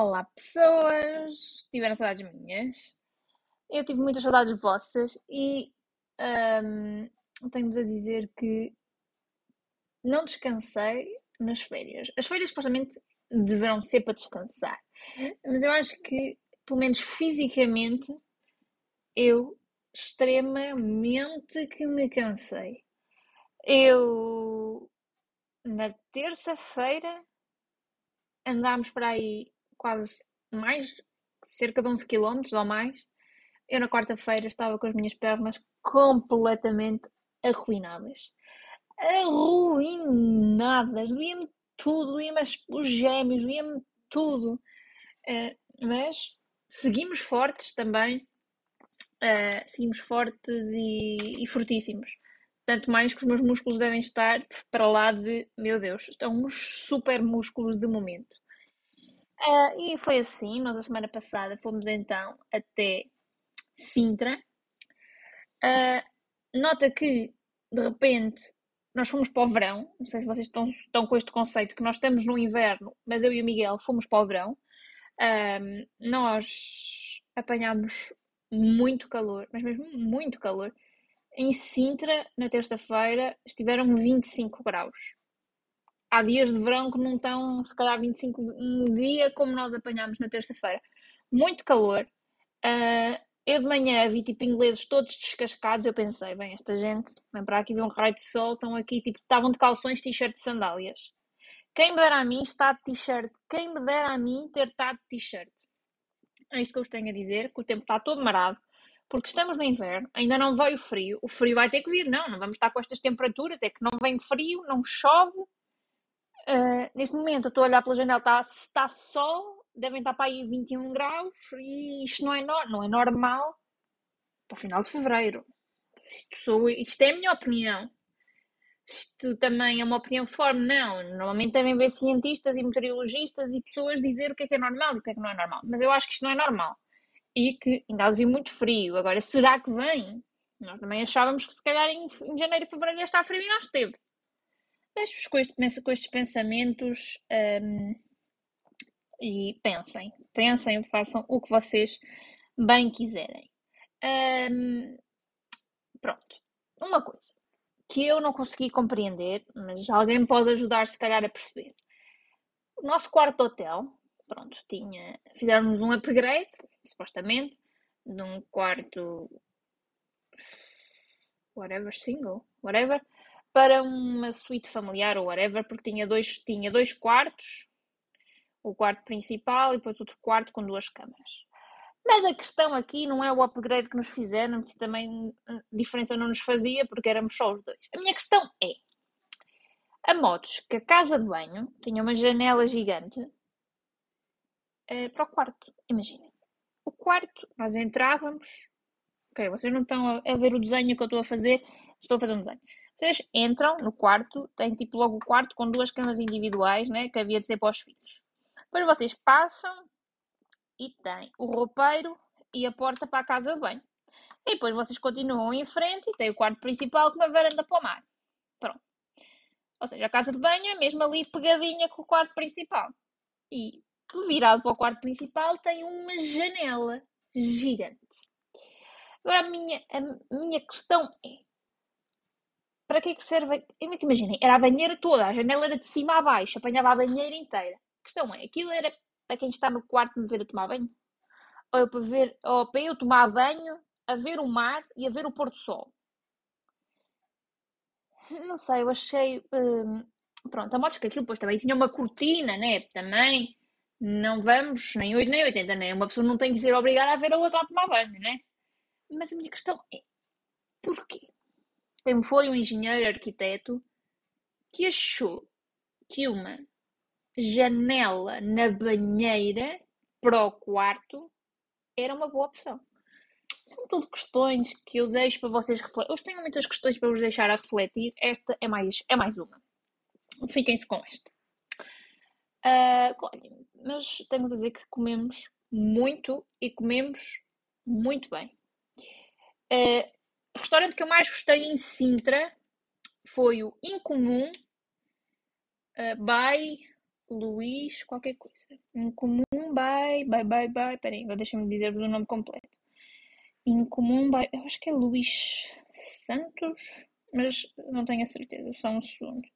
Olá, pessoas! Tiveram saudades minhas? Eu tive muitas saudades vossas e hum, tenho-vos a dizer que não descansei nas férias. As férias supostamente deverão ser para descansar, mas eu acho que, pelo menos fisicamente, eu extremamente que me cansei. Eu, na terça-feira, andámos para aí quase mais, cerca de 11 km ou mais. Eu na quarta-feira estava com as minhas pernas completamente arruinadas. Arruinadas! Doía-me tudo, doía-me os gêmeos, doía-me tudo. Uh, mas seguimos fortes também. Uh, seguimos fortes e, e fortíssimos. Tanto mais que os meus músculos devem estar para lá de, meu Deus, estão uns super músculos de momento. Uh, e foi assim, nós a semana passada fomos então até Sintra. Uh, nota que, de repente, nós fomos para o verão. Não sei se vocês estão, estão com este conceito que nós estamos no inverno, mas eu e o Miguel fomos para o verão. Uh, nós apanhámos muito calor, mas mesmo muito calor. Em Sintra, na terça-feira, estiveram 25 graus. Há dias de verão que não estão, se calhar, 25 um dia como nós apanhámos na terça-feira. Muito calor. Uh, eu de manhã vi tipo ingleses todos descascados. Eu pensei, bem, esta gente vem para aqui ver um raio de sol, estão aqui, tipo, estavam de calções, t-shirt e sandálias. Quem me dera a mim estar de t-shirt, quem me dera a mim ter estado de t-shirt. É isto que eu vos tenho a dizer, que o tempo está todo marado porque estamos no inverno, ainda não veio frio, o frio vai ter que vir, não, não vamos estar com estas temperaturas, é que não vem frio, não chove. Uh, neste momento eu estou a olhar pela janela, está, está sol, devem estar para aí 21 graus e isto não é, no, não é normal para o final de fevereiro. Isto, sou, isto é a minha opinião. Isto também é uma opinião que se forma? Não. Normalmente devem ver cientistas e meteorologistas e pessoas dizer o que é que é normal e o que é que não é normal. Mas eu acho que isto não é normal e que ainda há de vir muito frio. Agora, será que vem? Nós também achávamos que se calhar em, em janeiro e fevereiro ia estar frio e não esteve. Deixe-vos com, este, com estes pensamentos um, e pensem. Pensem, façam o que vocês bem quiserem. Um, pronto. Uma coisa que eu não consegui compreender, mas alguém pode ajudar se calhar a perceber. O nosso quarto hotel, pronto, tinha, fizemos um upgrade, supostamente, de um quarto whatever, single, whatever, para uma suíte familiar ou whatever, porque tinha dois, tinha dois quartos, o quarto principal e depois outro quarto com duas câmaras. Mas a questão aqui não é o upgrade que nos fizeram, que também diferença não nos fazia, porque éramos só os dois. A minha questão é: a motos que a casa de banho tinha uma janela gigante uh, para o quarto. Imaginem. O quarto, nós entrávamos. Ok, vocês não estão a ver o desenho que eu estou a fazer. Estou a fazer um desenho. Vocês entram no quarto, tem tipo logo o quarto com duas camas individuais, né? Que havia de ser para os filhos. Depois vocês passam e tem o roupeiro e a porta para a casa de banho. E depois vocês continuam em frente e tem o quarto principal com uma varanda para o mar. Pronto. Ou seja, a casa de banho é mesmo ali pegadinha com o quarto principal. E virado para o quarto principal, tem uma janela gigante. Agora, a minha, a minha questão é: para que é que serve? Imaginem, era a banheira toda, a janela era de cima a baixo, apanhava a banheira inteira. A questão é: aquilo era para quem está no quarto me ver a tomar banho? Ou, para, ver, ou para eu tomar banho, a ver o mar e a ver o pôr do sol? Não sei, eu achei. Hum, pronto, a modo que aquilo depois também tinha uma cortina, né? Também não vamos nem 8 nem 80, né? Uma pessoa não tem que ser obrigada a ver a outra a tomar banho, né? Mas a minha questão é: porquê? Quem foi um engenheiro arquiteto que achou que uma janela na banheira para o quarto era uma boa opção. São tudo questões que eu deixo para vocês refletir. Hoje tenho muitas questões para vos deixar a refletir. Esta é mais, é mais uma. Fiquem-se com esta. Uh, mas temos a dizer que comemos muito e comemos muito bem. Uh, o restaurante que eu mais gostei em Sintra foi o Incomum uh, by Luís qualquer coisa. Incomum by, by, by, by. Peraí, deixa-me dizer-vos o nome completo. Incomum by. Eu acho que é Luís Santos, mas não tenho a certeza, só um segundo.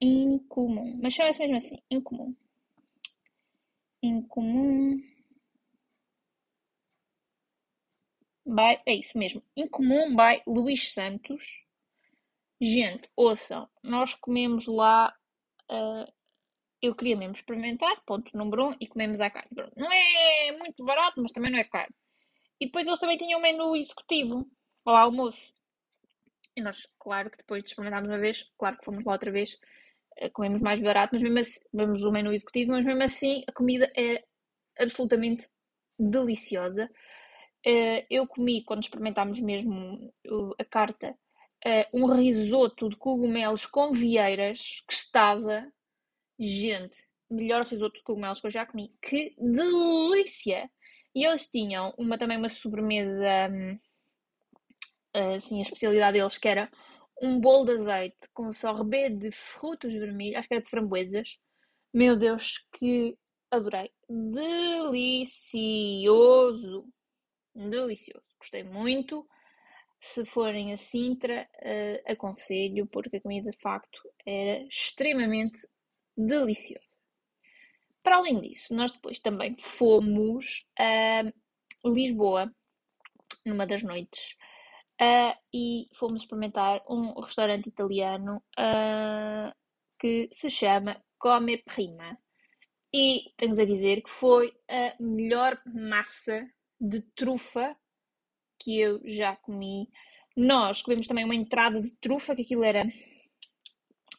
Incomum. Mas chama-se mesmo assim, incomum. Incomum. By, é isso mesmo. Incomum by Luís Santos. Gente, ouçam, nós comemos lá. Uh, eu queria mesmo experimentar, ponto número um, e comemos à carne. Não é muito barato, mas também não é caro. E depois eles também tinham um menu executivo ao almoço. E nós, claro que depois de experimentarmos uma vez, claro que fomos lá outra vez, eh, comemos mais barato, mas mesmo assim, vemos o menu executivo, mas mesmo assim a comida é absolutamente deliciosa. Eh, eu comi, quando experimentámos mesmo a carta, eh, um risoto de cogumelos com vieiras que estava Gente, melhor risoto de cogumelos que eu já comi. Que delícia! E eles tinham uma, também uma sobremesa, hum, assim, a especialidade deles que era um bolo de azeite com sorbet de frutos vermelhos, acho que era de framboesas. Meu Deus, que adorei. Delicioso! Delicioso. Gostei muito. Se forem a Sintra, uh, aconselho, porque a comida de facto era extremamente delicioso. Para além disso, nós depois também fomos a Lisboa, numa das noites, uh, e fomos experimentar um restaurante italiano uh, que se chama Come Prima. E tenho a dizer que foi a melhor massa de trufa que eu já comi. Nós comemos também uma entrada de trufa, que aquilo era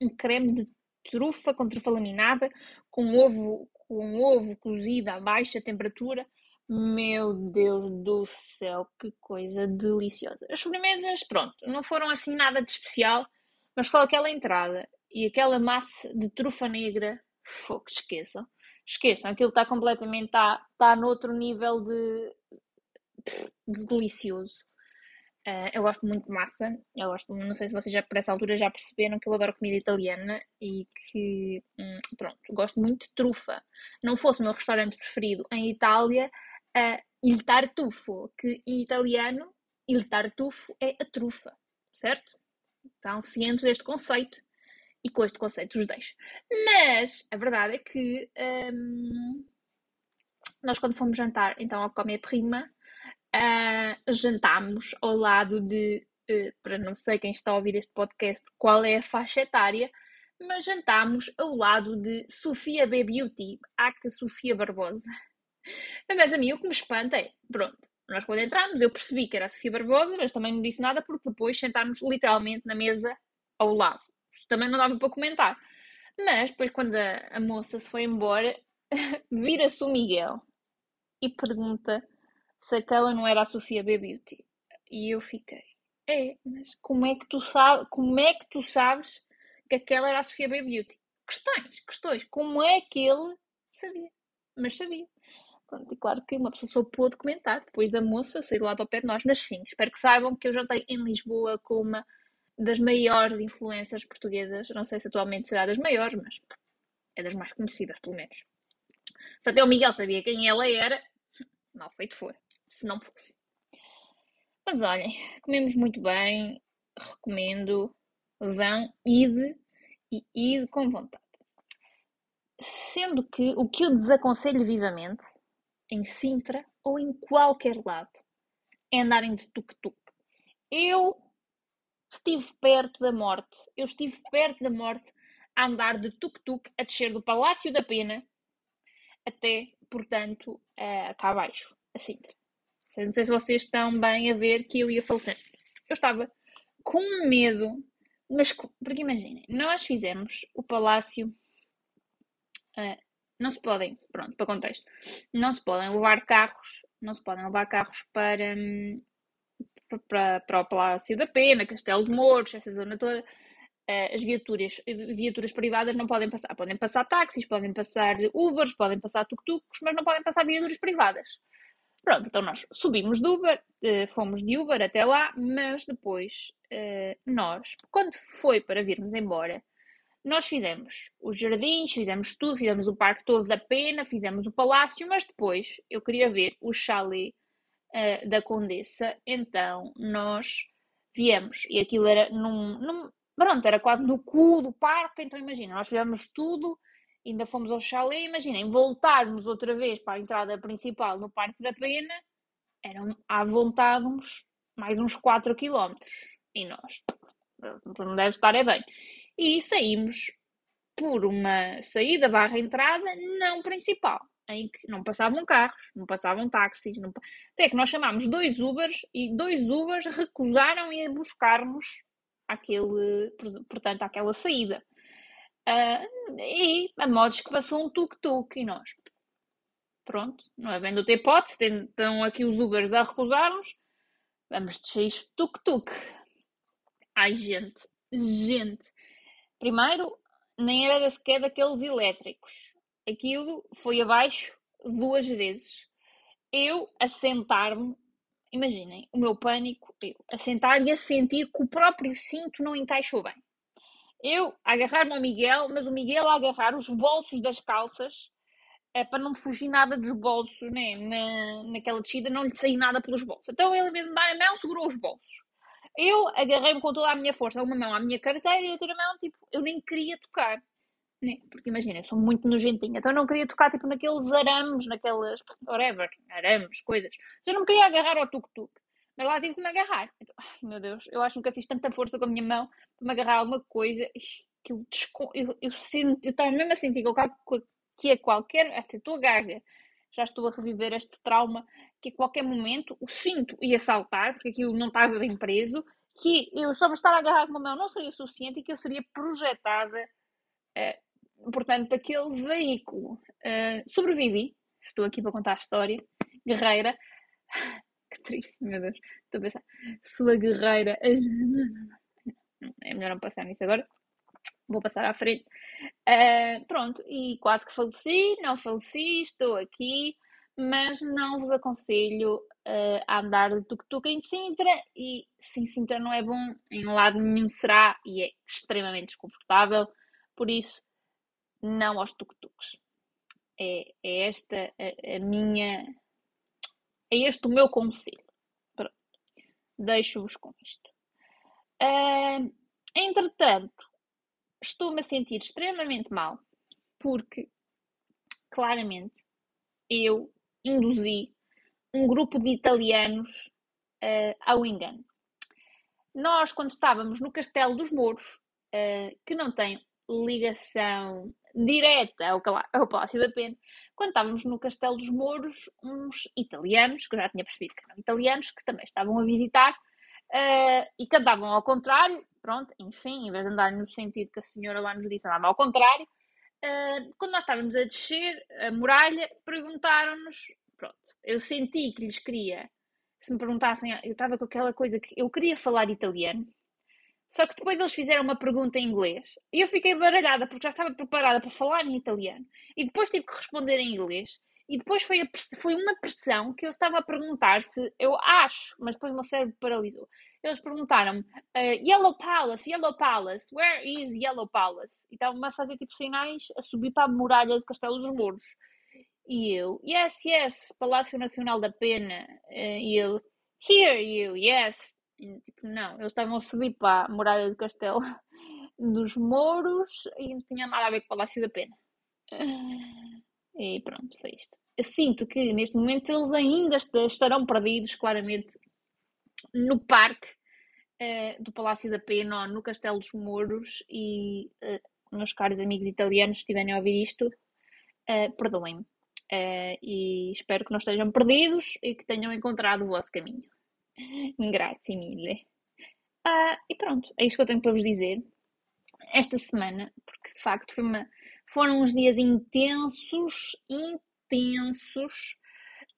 um creme de trufa com trufa laminada, com ovo, com ovo cozido a baixa temperatura. Meu Deus do céu, que coisa deliciosa. As sobremesas, pronto, não foram assim nada de especial, mas só aquela entrada e aquela massa de trufa negra, fogo, esqueçam. Esqueçam, aquilo está completamente, está, está noutro nível de delicioso. Uh, eu gosto muito de massa. Eu gosto, não sei se vocês já por essa altura já perceberam que eu adoro comida italiana e que, hum, pronto, gosto muito de trufa. Não fosse o meu restaurante preferido em Itália, uh, il tartufo, que em italiano, il tartufo é a trufa, certo? Estão cientes deste conceito e com este conceito os deixo. Mas a verdade é que um, nós, quando fomos jantar, então, ao Come Prima, uh, jantámos ao lado de, uh, para não sei quem está a ouvir este podcast, qual é a faixa etária, mas jantámos ao lado de Sofia B. Beauty, Aca Sofia Barbosa. Mas a mim o que me espanta é, pronto, nós quando entramos eu percebi que era a Sofia Barbosa, mas também não disse nada porque depois sentámos literalmente na mesa ao lado. Também não dava para comentar. Mas depois quando a, a moça se foi embora, vira-se o Miguel e pergunta se aquela não era a Sofia B Beauty. E eu fiquei, é, mas como é que tu sabes, como é que tu sabes que aquela era a Sofia B Beauty? Questões, questões. Como é que ele sabia? Mas sabia. Pronto, e claro que uma pessoa só pôde comentar depois da moça sair lá do pé de nós, mas sim, espero que saibam que eu jantei em Lisboa com uma das maiores influências portuguesas. Não sei se atualmente será das maiores, mas é das mais conhecidas, pelo menos. Se até o Miguel sabia quem ela era, mal feito foi se não fosse. Mas olhem, comemos muito bem, recomendo, vão, ide e ide com vontade. Sendo que o que eu desaconselho vivamente, em Sintra ou em qualquer lado, é andarem de tuk-tuk. Eu estive perto da morte, eu estive perto da morte a andar de tuk-tuk a descer do Palácio da Pena até, portanto, cá abaixo, a Sintra. Não sei se vocês estão bem a ver que eu ia falecer. Eu estava com medo, mas porque imaginem, nós fizemos o palácio. Uh, não se podem, pronto, para contexto, não se podem levar carros, não se podem levar carros para, hum, para, para o Palácio da Pena, Castelo de Mouros, essa zona toda. Uh, as viaturas, viaturas privadas não podem passar. Podem passar táxis, podem passar Ubers, podem passar tuk-tuks, mas não podem passar viaturas privadas. Pronto, então nós subimos de Uber, eh, fomos de Uber até lá, mas depois eh, nós, quando foi para virmos embora, nós fizemos os jardins, fizemos tudo, fizemos o parque todo da pena, fizemos o palácio, mas depois eu queria ver o chalé uh, da Condessa, então nós viemos e aquilo era num, num, pronto, era quase no cu do parque, então imagina, nós fizemos tudo, ainda fomos ao chalé, imaginem, voltarmos outra vez para a entrada principal no Parque da Pena, eram à vontade uns, mais uns 4 km, e nós, não deve estar é bem, e saímos por uma saída barra entrada não principal, em que não passavam carros, não passavam táxis, não... até que nós chamámos dois Ubers e dois Ubers recusaram ir buscar-nos aquele, portanto, aquela saída. Uh, e a modos que passou um tuk-tuk e nós. Pronto, não havendo outra hipótese, estão aqui os Ubers a recusar-nos, vamos descer isto tuk-tuk. Ai, gente, gente. Primeiro, nem era sequer daqueles elétricos. Aquilo foi abaixo duas vezes. Eu a sentar-me, imaginem, o meu pânico, eu a sentar e a sentir que o próprio cinto não encaixou bem. Eu agarrar-me ao Miguel, mas o Miguel a agarrar os bolsos das calças é para não fugir nada dos bolsos, né? Na, naquela descida não lhe sair nada pelos bolsos. Então ele, em vez de dar a mão, segurou os bolsos. Eu agarrei-me com toda a minha força, uma mão à minha carteira e outra mão, tipo, eu nem queria tocar. Né? Porque imagina, eu sou muito nojentinha, então eu não queria tocar tipo naqueles arames, naquelas, whatever, arames, coisas. Eu não queria agarrar ao tuk-tuk, mas lá tive que me agarrar. Então, ai meu Deus, eu acho que nunca fiz tanta força com a minha mão para me agarrar a alguma coisa. Que eu, eu, eu, sinto, eu estava mesmo a sentir que, a qualquer, até estou gaga, já estou a reviver este trauma que a qualquer momento o cinto ia saltar, porque aquilo não estava bem preso, que eu só me estar a agarrar com uma mão não seria suficiente e que eu seria projetada, uh, portanto, daquele veículo. Uh, sobrevivi, estou aqui para contar a história, guerreira. Triste, meu Deus, estou a pensar, sua guerreira. É melhor não passar nisso agora vou passar à frente. Uh, pronto, e quase que faleci, não faleci, estou aqui, mas não vos aconselho uh, a andar de tuk-tuk em Sintra e se Sintra não é bom, em lado nenhum será e é extremamente desconfortável, por isso não aos tuk-tuks. É, é esta a, a, minha. É este o meu conselho. Pronto. Deixo-vos com isto. Uh, entretanto, estou-me a sentir extremamente mal porque claramente eu induzi um grupo de italianos uh, ao engano. Nós, quando estávamos no Castelo dos Mouros, uh, que não tem ligação direta ao, ao Palácio da Pena, quando estávamos no Castelo dos Mouros, uns italianos, que eu já tinha percebido que eram italianos, que também estavam a visitar, uh, e cantavam ao contrário, pronto, enfim, em vez de andar no sentido que a senhora lá nos disse, andava ao contrário. Uh, quando nós estávamos a descer a muralha, perguntaram-nos, pronto, eu senti que lhes queria, se me perguntassem, eu estava com aquela coisa que eu queria falar italiano, só que depois eles fizeram uma pergunta em inglês e eu fiquei baralhada porque já estava preparada para falar em italiano e depois tive que responder em inglês e depois foi, a, foi uma pressão que eu estava a perguntar se eu acho, mas depois o meu cérebro paralisou. Eles perguntaram-me: uh, Yellow Palace, Yellow Palace, where is Yellow Palace? E estavam-me a fazer tipo sinais a subir para a muralha do Castelo dos Mouros. E eu: Yes, yes, Palácio Nacional da Pena. Uh, e ele: Here you, yes. Tipo, não, eles estavam a subir para a muralha do Castelo dos Mouros e não tinha nada a ver com o Palácio da Pena. E pronto, foi isto. Eu sinto que neste momento eles ainda estarão perdidos, claramente, no parque uh, do Palácio da Pena, ou no Castelo dos Mouros. E, uh, meus caros amigos italianos, se estiverem a ouvir isto, uh, perdoem-me. Uh, e espero que não estejam perdidos e que tenham encontrado o vosso caminho. Grazie mille. Uh, e pronto, é isso que eu tenho para vos dizer esta semana, porque de facto uma, foram uns dias intensos, intensos,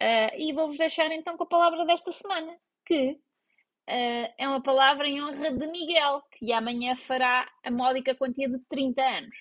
uh, e vou-vos deixar então com a palavra desta semana, que uh, é uma palavra em honra de Miguel, que amanhã fará a módica quantia de 30 anos.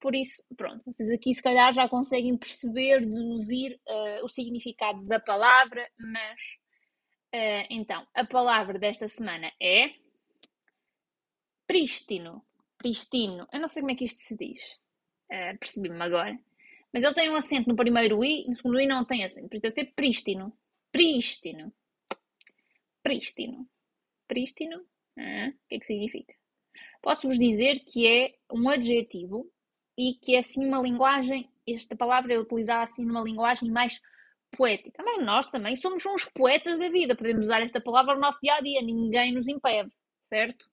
Por isso, pronto, vocês aqui se calhar já conseguem perceber, deduzir uh, o significado da palavra, mas então, a palavra desta semana é prístino. Pristino. Eu não sei como é que isto se diz. Uh, Percebi-me agora. Mas ele tem um acento no primeiro I, no segundo I não tem acento. Por isso deve ser prístino. Prístino. Prístino. Prístino? Ah, o que é que significa? Posso-vos dizer que é um adjetivo e que é assim uma linguagem, esta palavra é utilizada assim numa linguagem mais poética. Mas nós também somos uns poetas da vida, podemos usar esta palavra no nosso dia a dia, ninguém nos impede, certo?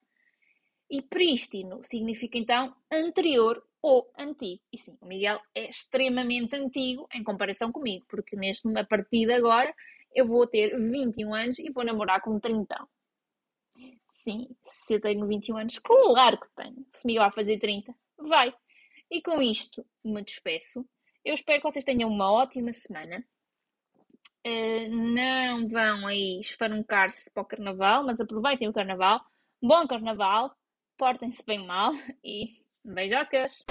E prístino significa então anterior ou antigo. E sim, o Miguel é extremamente antigo em comparação comigo, porque neste, a partir de agora eu vou ter 21 anos e vou namorar com 30. Sim, se eu tenho 21 anos, claro que tenho. Se Miguel vai fazer 30, vai. E com isto me despeço. Eu espero que vocês tenham uma ótima semana. Uh, não vão aí espancar-se para o carnaval, mas aproveitem o carnaval. Bom carnaval, portem-se bem mal e beijocas!